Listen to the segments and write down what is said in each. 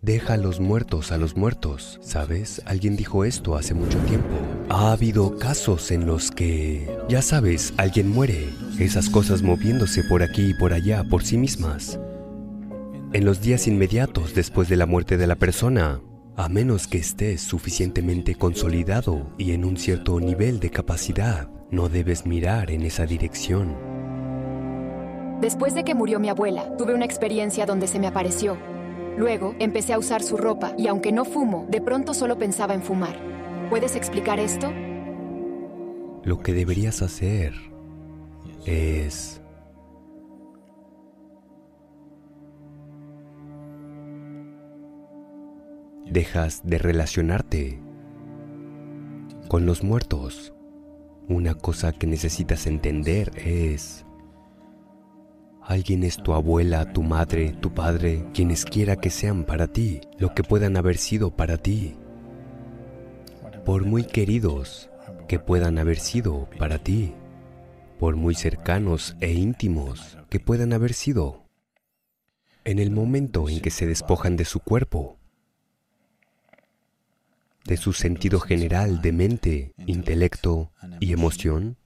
Deja los muertos a los muertos. ¿Sabes? Alguien dijo esto hace mucho tiempo. Ha habido casos en los que, ya sabes, alguien muere. Esas cosas moviéndose por aquí y por allá por sí mismas. En los días inmediatos después de la muerte de la persona, a menos que estés suficientemente consolidado y en un cierto nivel de capacidad, no debes mirar en esa dirección. Después de que murió mi abuela, tuve una experiencia donde se me apareció. Luego empecé a usar su ropa y aunque no fumo, de pronto solo pensaba en fumar. ¿Puedes explicar esto? Lo que deberías hacer es dejas de relacionarte con los muertos. Una cosa que necesitas entender es, alguien es tu abuela, tu madre, tu padre, quienes quiera que sean para ti, lo que puedan haber sido para ti. Por muy queridos que puedan haber sido para ti, por muy cercanos e íntimos que puedan haber sido. En el momento en que se despojan de su cuerpo, de su sentido general de mente, intelecto y emoción,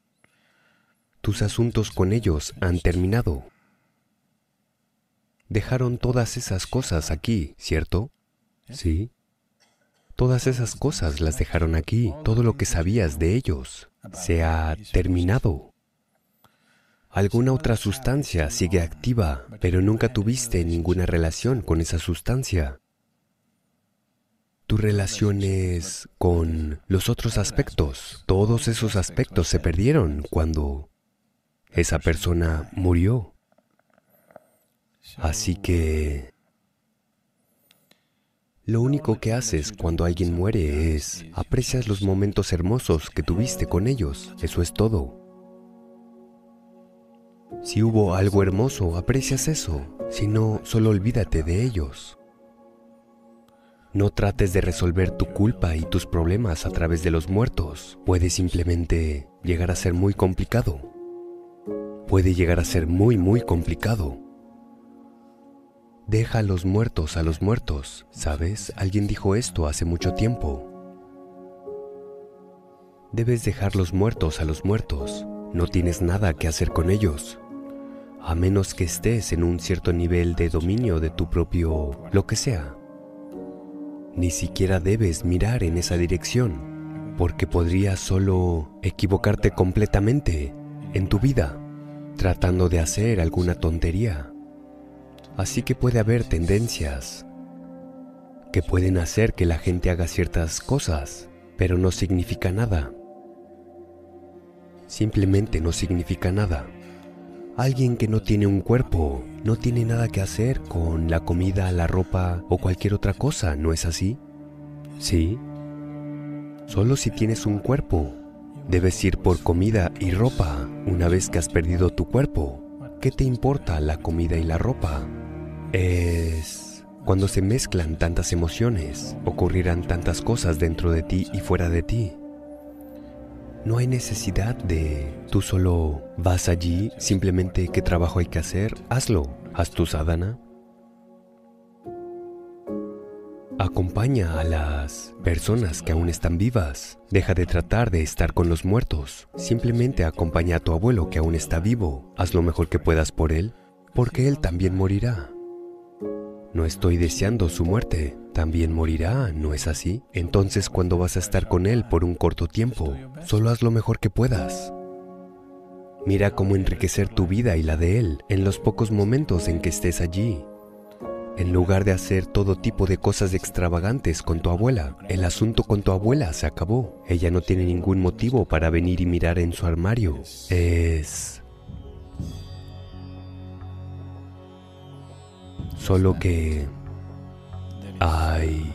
tus asuntos con ellos han terminado. Dejaron todas esas cosas aquí, ¿cierto? Sí. Todas esas cosas las dejaron aquí. Todo lo que sabías de ellos se ha terminado. Alguna otra sustancia sigue activa, pero nunca tuviste ninguna relación con esa sustancia tus relaciones con los otros aspectos. Todos esos aspectos se perdieron cuando esa persona murió. Así que lo único que haces cuando alguien muere es aprecias los momentos hermosos que tuviste con ellos. Eso es todo. Si hubo algo hermoso, aprecias eso. Si no, solo olvídate de ellos. No trates de resolver tu culpa y tus problemas a través de los muertos. Puede simplemente llegar a ser muy complicado. Puede llegar a ser muy, muy complicado. Deja a los muertos a los muertos. ¿Sabes? Alguien dijo esto hace mucho tiempo. Debes dejar los muertos a los muertos. No tienes nada que hacer con ellos. A menos que estés en un cierto nivel de dominio de tu propio lo que sea. Ni siquiera debes mirar en esa dirección, porque podrías solo equivocarte completamente en tu vida, tratando de hacer alguna tontería. Así que puede haber tendencias que pueden hacer que la gente haga ciertas cosas, pero no significa nada. Simplemente no significa nada. Alguien que no tiene un cuerpo no tiene nada que hacer con la comida, la ropa o cualquier otra cosa, ¿no es así? Sí. Solo si tienes un cuerpo, debes ir por comida y ropa una vez que has perdido tu cuerpo. ¿Qué te importa la comida y la ropa? Es cuando se mezclan tantas emociones, ocurrirán tantas cosas dentro de ti y fuera de ti. No hay necesidad de tú solo vas allí, simplemente qué trabajo hay que hacer, hazlo, haz tu sadhana. Acompaña a las personas que aún están vivas. Deja de tratar de estar con los muertos. Simplemente acompaña a tu abuelo que aún está vivo. Haz lo mejor que puedas por él, porque él también morirá. No estoy deseando su muerte, también morirá, ¿no es así? Entonces cuando vas a estar con Él por un corto tiempo, solo haz lo mejor que puedas. Mira cómo enriquecer tu vida y la de Él en los pocos momentos en que estés allí. En lugar de hacer todo tipo de cosas extravagantes con tu abuela, el asunto con tu abuela se acabó. Ella no tiene ningún motivo para venir y mirar en su armario. Es... Solo que hay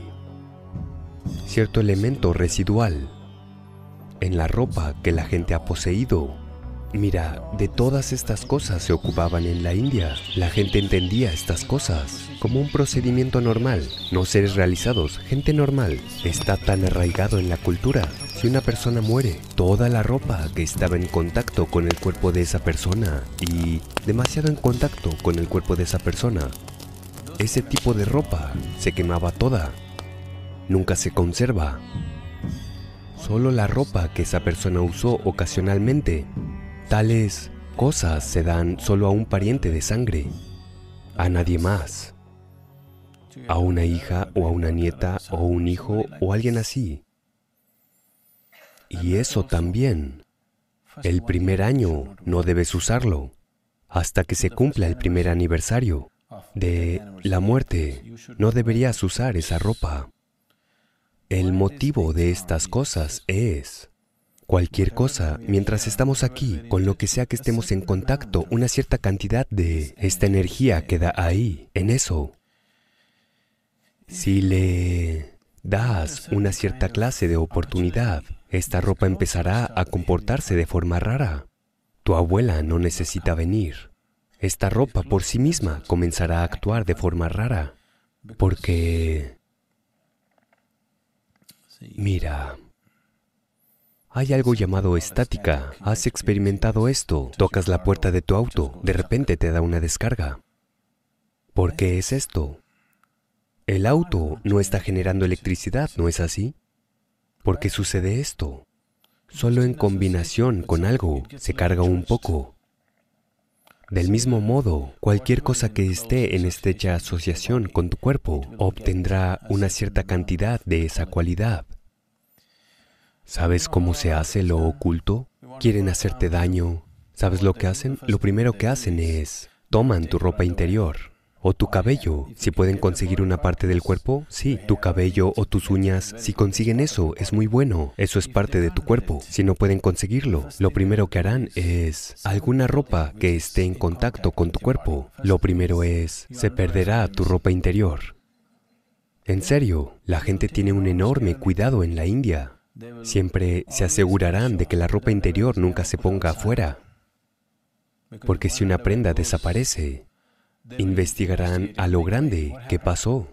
cierto elemento residual en la ropa que la gente ha poseído. Mira, de todas estas cosas se ocupaban en la India. La gente entendía estas cosas como un procedimiento normal, no seres realizados, gente normal. Está tan arraigado en la cultura. Si una persona muere, toda la ropa que estaba en contacto con el cuerpo de esa persona y demasiado en contacto con el cuerpo de esa persona ese tipo de ropa se quemaba toda. Nunca se conserva. Solo la ropa que esa persona usó ocasionalmente. Tales cosas se dan solo a un pariente de sangre, a nadie más. A una hija o a una nieta o un hijo o alguien así. Y eso también. El primer año no debes usarlo hasta que se cumpla el primer aniversario de la muerte. No deberías usar esa ropa. El motivo de estas cosas es cualquier cosa, mientras estamos aquí, con lo que sea que estemos en contacto, una cierta cantidad de esta energía queda ahí, en eso. Si le das una cierta clase de oportunidad, esta ropa empezará a comportarse de forma rara. Tu abuela no necesita venir. Esta ropa por sí misma comenzará a actuar de forma rara, porque Mira, hay algo llamado estática. ¿Has experimentado esto? Tocas la puerta de tu auto, de repente te da una descarga. ¿Por qué es esto? El auto no está generando electricidad, ¿no es así? ¿Por qué sucede esto? Solo en combinación con algo se carga un poco. Del mismo modo, cualquier cosa que esté en estrecha asociación con tu cuerpo obtendrá una cierta cantidad de esa cualidad. ¿Sabes cómo se hace lo oculto? Quieren hacerte daño. ¿Sabes lo que hacen? Lo primero que hacen es, toman tu ropa interior, o tu cabello, si pueden conseguir una parte del cuerpo, sí, tu cabello o tus uñas, si consiguen eso, es muy bueno, eso es parte de tu cuerpo. Si no pueden conseguirlo, lo primero que harán es alguna ropa que esté en contacto con tu cuerpo. Lo primero es, se perderá tu ropa interior. En serio, la gente tiene un enorme cuidado en la India. Siempre se asegurarán de que la ropa interior nunca se ponga afuera. Porque si una prenda desaparece, investigarán a lo grande qué pasó,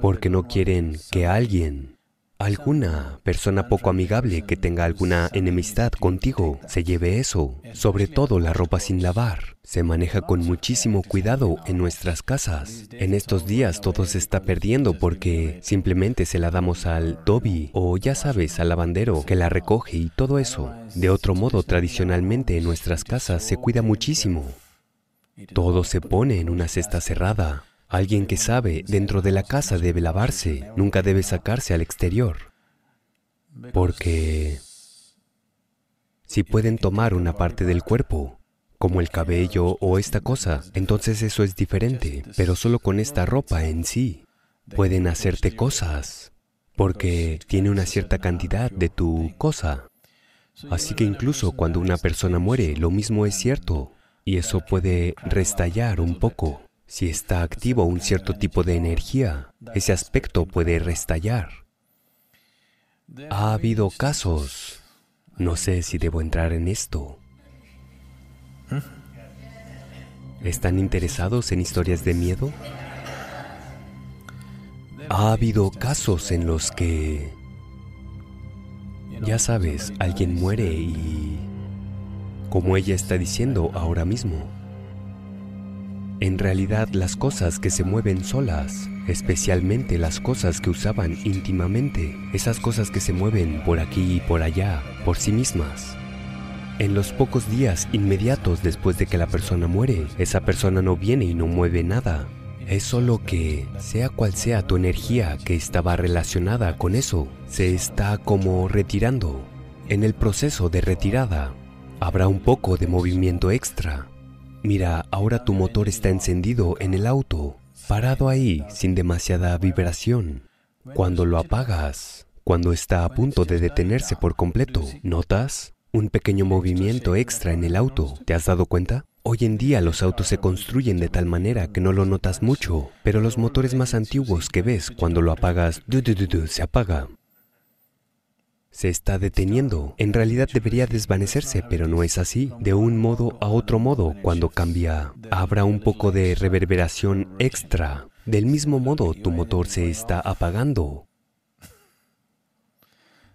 porque no quieren que alguien, alguna persona poco amigable que tenga alguna enemistad contigo, se lleve eso. Sobre todo la ropa sin lavar. Se maneja con muchísimo cuidado en nuestras casas. En estos días todo se está perdiendo porque simplemente se la damos al dobi o ya sabes, al lavandero que la recoge y todo eso. De otro modo, tradicionalmente en nuestras casas se cuida muchísimo. Todo se pone en una cesta cerrada. Alguien que sabe dentro de la casa debe lavarse, nunca debe sacarse al exterior. Porque si pueden tomar una parte del cuerpo, como el cabello o esta cosa, entonces eso es diferente, pero solo con esta ropa en sí pueden hacerte cosas, porque tiene una cierta cantidad de tu cosa. Así que incluso cuando una persona muere, lo mismo es cierto. Y eso puede restallar un poco. Si está activo un cierto tipo de energía, ese aspecto puede restallar. Ha habido casos, no sé si debo entrar en esto. ¿Están interesados en historias de miedo? Ha habido casos en los que, ya sabes, alguien muere y como ella está diciendo ahora mismo. En realidad las cosas que se mueven solas, especialmente las cosas que usaban íntimamente, esas cosas que se mueven por aquí y por allá, por sí mismas. En los pocos días inmediatos después de que la persona muere, esa persona no viene y no mueve nada. Es solo que, sea cual sea tu energía que estaba relacionada con eso, se está como retirando. En el proceso de retirada, Habrá un poco de movimiento extra. Mira, ahora tu motor está encendido en el auto, parado ahí sin demasiada vibración. Cuando lo apagas, cuando está a punto de detenerse por completo, ¿notas un pequeño movimiento extra en el auto? ¿Te has dado cuenta? Hoy en día los autos se construyen de tal manera que no lo notas mucho, pero los motores más antiguos que ves cuando lo apagas, se apaga se está deteniendo. En realidad debería desvanecerse, pero no es así. De un modo a otro modo, cuando cambia, habrá un poco de reverberación extra. Del mismo modo, tu motor se está apagando.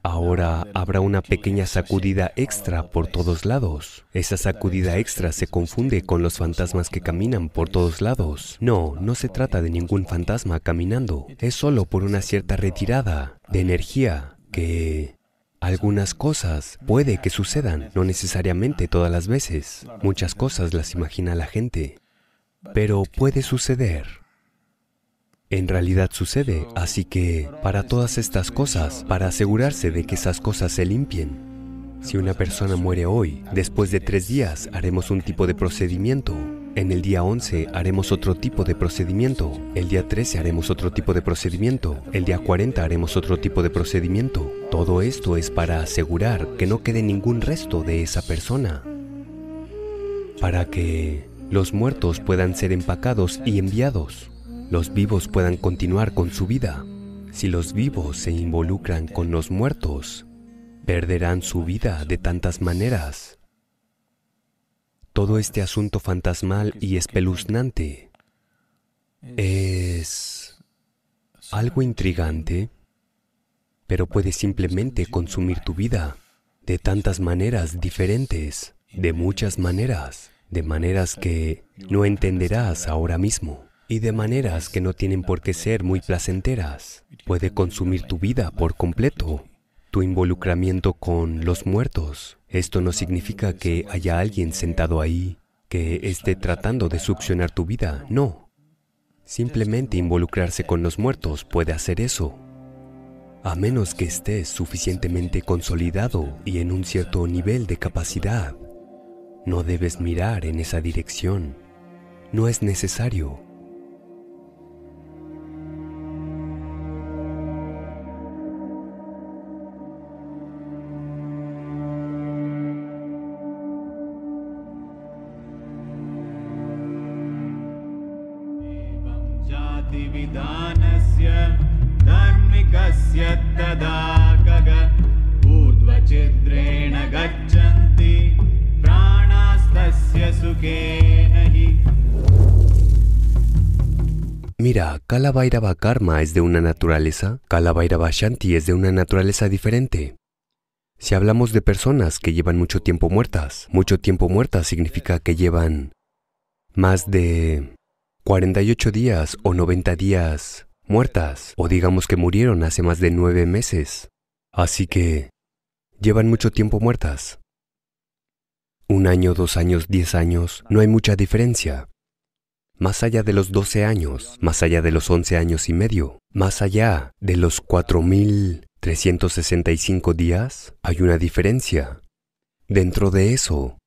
Ahora habrá una pequeña sacudida extra por todos lados. Esa sacudida extra se confunde con los fantasmas que caminan por todos lados. No, no se trata de ningún fantasma caminando. Es solo por una cierta retirada de energía que algunas cosas puede que sucedan, no necesariamente todas las veces. Muchas cosas las imagina la gente, pero puede suceder en realidad sucede. Así que para todas estas cosas, para asegurarse de que esas cosas se limpien, si una persona muere hoy, después de tres días haremos un tipo de procedimiento. En el día 11 haremos otro tipo de procedimiento. El día 13 haremos otro tipo de procedimiento. El día 40 haremos otro tipo de procedimiento. Todo esto es para asegurar que no quede ningún resto de esa persona. Para que los muertos puedan ser empacados y enviados los vivos puedan continuar con su vida. Si los vivos se involucran con los muertos, perderán su vida de tantas maneras. Todo este asunto fantasmal y espeluznante es algo intrigante, pero puede simplemente consumir tu vida de tantas maneras diferentes, de muchas maneras, de maneras que no entenderás ahora mismo y de maneras que no tienen por qué ser muy placenteras. Puede consumir tu vida por completo, tu involucramiento con los muertos. Esto no significa que haya alguien sentado ahí que esté tratando de succionar tu vida, no. Simplemente involucrarse con los muertos puede hacer eso. A menos que estés suficientemente consolidado y en un cierto nivel de capacidad, no debes mirar en esa dirección. No es necesario. Mira, Kalavairava Karma es de una naturaleza, Kalavairava Shanti es de una naturaleza diferente. Si hablamos de personas que llevan mucho tiempo muertas, mucho tiempo muertas significa que llevan más de 48 días o 90 días muertas, o digamos que murieron hace más de nueve meses. Así que llevan mucho tiempo muertas. Un año, dos años, diez años, no hay mucha diferencia. Más allá de los 12 años, más allá de los 11 años y medio, más allá de los 4.365 días, hay una diferencia. Dentro de eso,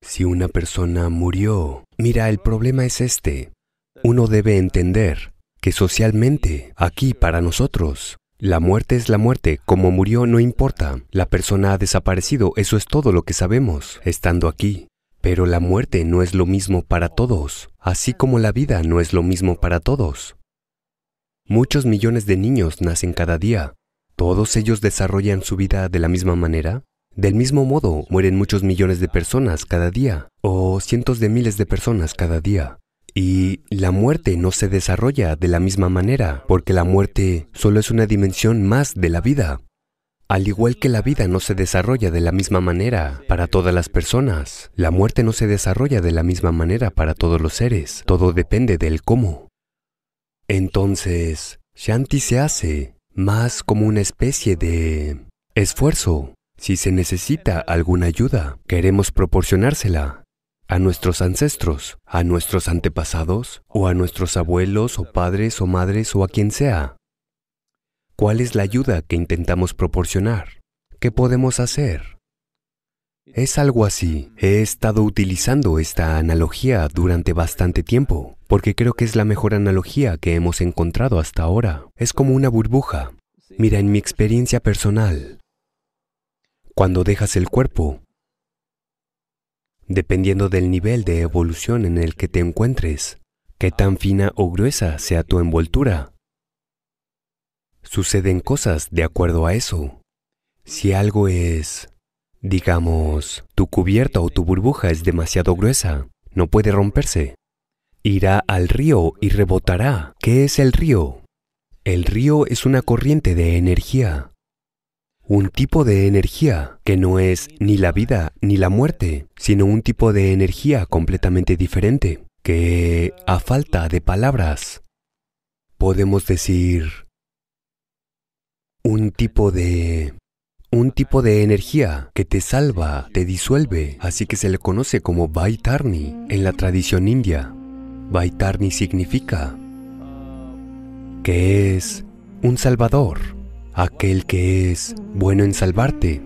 si una persona murió, mira, el problema es este. Uno debe entender que socialmente, aquí para nosotros, la muerte es la muerte, como murió no importa, la persona ha desaparecido, eso es todo lo que sabemos, estando aquí. Pero la muerte no es lo mismo para todos, así como la vida no es lo mismo para todos. Muchos millones de niños nacen cada día. ¿Todos ellos desarrollan su vida de la misma manera? Del mismo modo, mueren muchos millones de personas cada día, o cientos de miles de personas cada día. Y la muerte no se desarrolla de la misma manera, porque la muerte solo es una dimensión más de la vida. Al igual que la vida no se desarrolla de la misma manera para todas las personas, la muerte no se desarrolla de la misma manera para todos los seres. Todo depende del cómo. Entonces, Shanti se hace más como una especie de esfuerzo. Si se necesita alguna ayuda, queremos proporcionársela a nuestros ancestros, a nuestros antepasados, o a nuestros abuelos o padres o madres o a quien sea. ¿Cuál es la ayuda que intentamos proporcionar? ¿Qué podemos hacer? Es algo así. He estado utilizando esta analogía durante bastante tiempo, porque creo que es la mejor analogía que hemos encontrado hasta ahora. Es como una burbuja. Mira, en mi experiencia personal, cuando dejas el cuerpo, dependiendo del nivel de evolución en el que te encuentres, qué tan fina o gruesa sea tu envoltura, Suceden cosas de acuerdo a eso. Si algo es, digamos, tu cubierta o tu burbuja es demasiado gruesa, no puede romperse. Irá al río y rebotará. ¿Qué es el río? El río es una corriente de energía. un tipo de energía que no es ni la vida ni la muerte, sino un tipo de energía completamente diferente, que a falta de palabras podemos decir un tipo de un tipo de energía que te salva, te disuelve, así que se le conoce como Vaitarni en la tradición india. Vaitarni significa que es un salvador, aquel que es bueno en salvarte.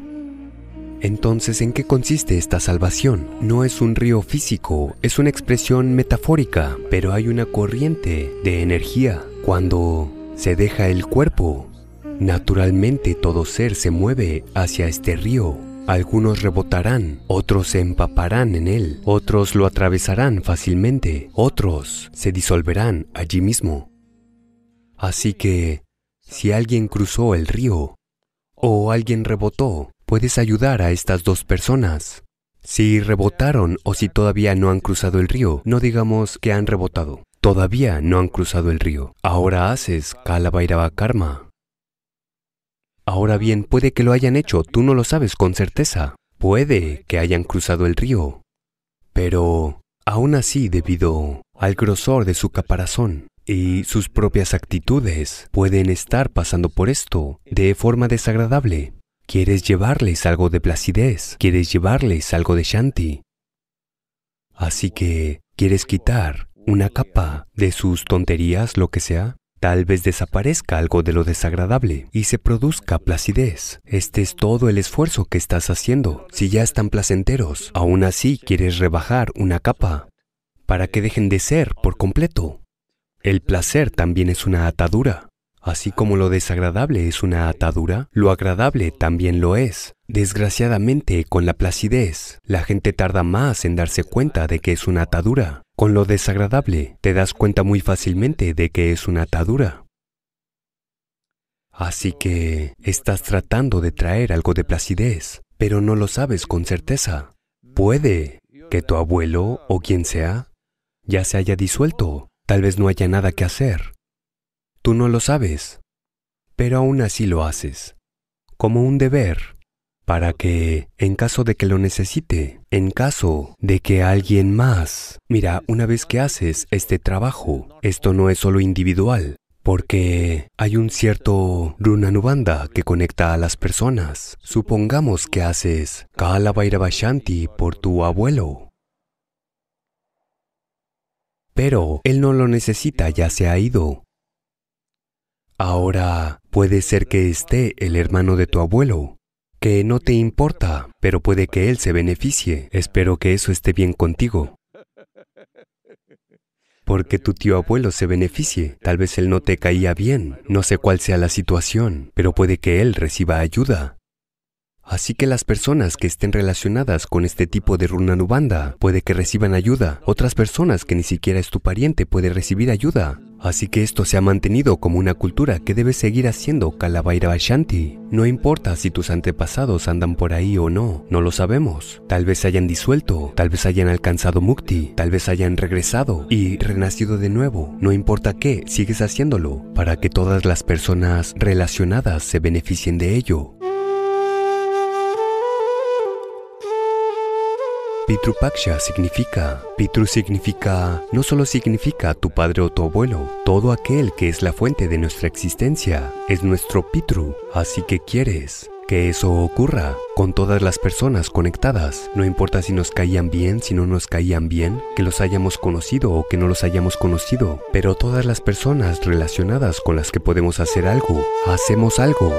Entonces, ¿en qué consiste esta salvación? No es un río físico, es una expresión metafórica, pero hay una corriente de energía. Cuando se deja el cuerpo, naturalmente todo ser se mueve hacia este río. Algunos rebotarán, otros se empaparán en él, otros lo atravesarán fácilmente, otros se disolverán allí mismo. Así que, si alguien cruzó el río o alguien rebotó, puedes ayudar a estas dos personas. Si rebotaron o si todavía no han cruzado el río, no digamos que han rebotado. Todavía no han cruzado el río. Ahora haces Kalavairava Karma. Ahora bien, puede que lo hayan hecho, tú no lo sabes con certeza. Puede que hayan cruzado el río. Pero, aún así, debido al grosor de su caparazón, y sus propias actitudes pueden estar pasando por esto de forma desagradable. Quieres llevarles algo de placidez, quieres llevarles algo de shanti. Así que quieres quitar una capa de sus tonterías, lo que sea. Tal vez desaparezca algo de lo desagradable y se produzca placidez. Este es todo el esfuerzo que estás haciendo. Si ya están placenteros, aún así quieres rebajar una capa para que dejen de ser por completo. El placer también es una atadura. Así como lo desagradable es una atadura, lo agradable también lo es. Desgraciadamente, con la placidez, la gente tarda más en darse cuenta de que es una atadura. Con lo desagradable, te das cuenta muy fácilmente de que es una atadura. Así que estás tratando de traer algo de placidez, pero no lo sabes con certeza. Puede que tu abuelo o quien sea ya se haya disuelto Tal vez no haya nada que hacer. Tú no lo sabes, pero aún así lo haces, como un deber, para que, en caso de que lo necesite, en caso de que alguien más, mira, una vez que haces este trabajo, esto no es solo individual, porque hay un cierto runanubanda que conecta a las personas. Supongamos que haces Kala Shanti por tu abuelo, pero él no lo necesita, ya se ha ido. Ahora puede ser que esté el hermano de tu abuelo, que no te importa, pero puede que él se beneficie. Espero que eso esté bien contigo. Porque tu tío abuelo se beneficie. Tal vez él no te caía bien, no sé cuál sea la situación, pero puede que él reciba ayuda. Así que las personas que estén relacionadas con este tipo de runanubanda puede que reciban ayuda. Otras personas que ni siquiera es tu pariente puede recibir ayuda. Así que esto se ha mantenido como una cultura que debe seguir haciendo Kalavairava Shanti. No importa si tus antepasados andan por ahí o no, no lo sabemos. Tal vez hayan disuelto, tal vez hayan alcanzado mukti, tal vez hayan regresado y renacido de nuevo. No importa qué, sigues haciéndolo para que todas las personas relacionadas se beneficien de ello. Pitrupaksha significa, Pitru significa, no solo significa tu padre o tu abuelo, todo aquel que es la fuente de nuestra existencia es nuestro Pitru, así que quieres que eso ocurra con todas las personas conectadas, no importa si nos caían bien, si no nos caían bien, que los hayamos conocido o que no los hayamos conocido, pero todas las personas relacionadas con las que podemos hacer algo, hacemos algo.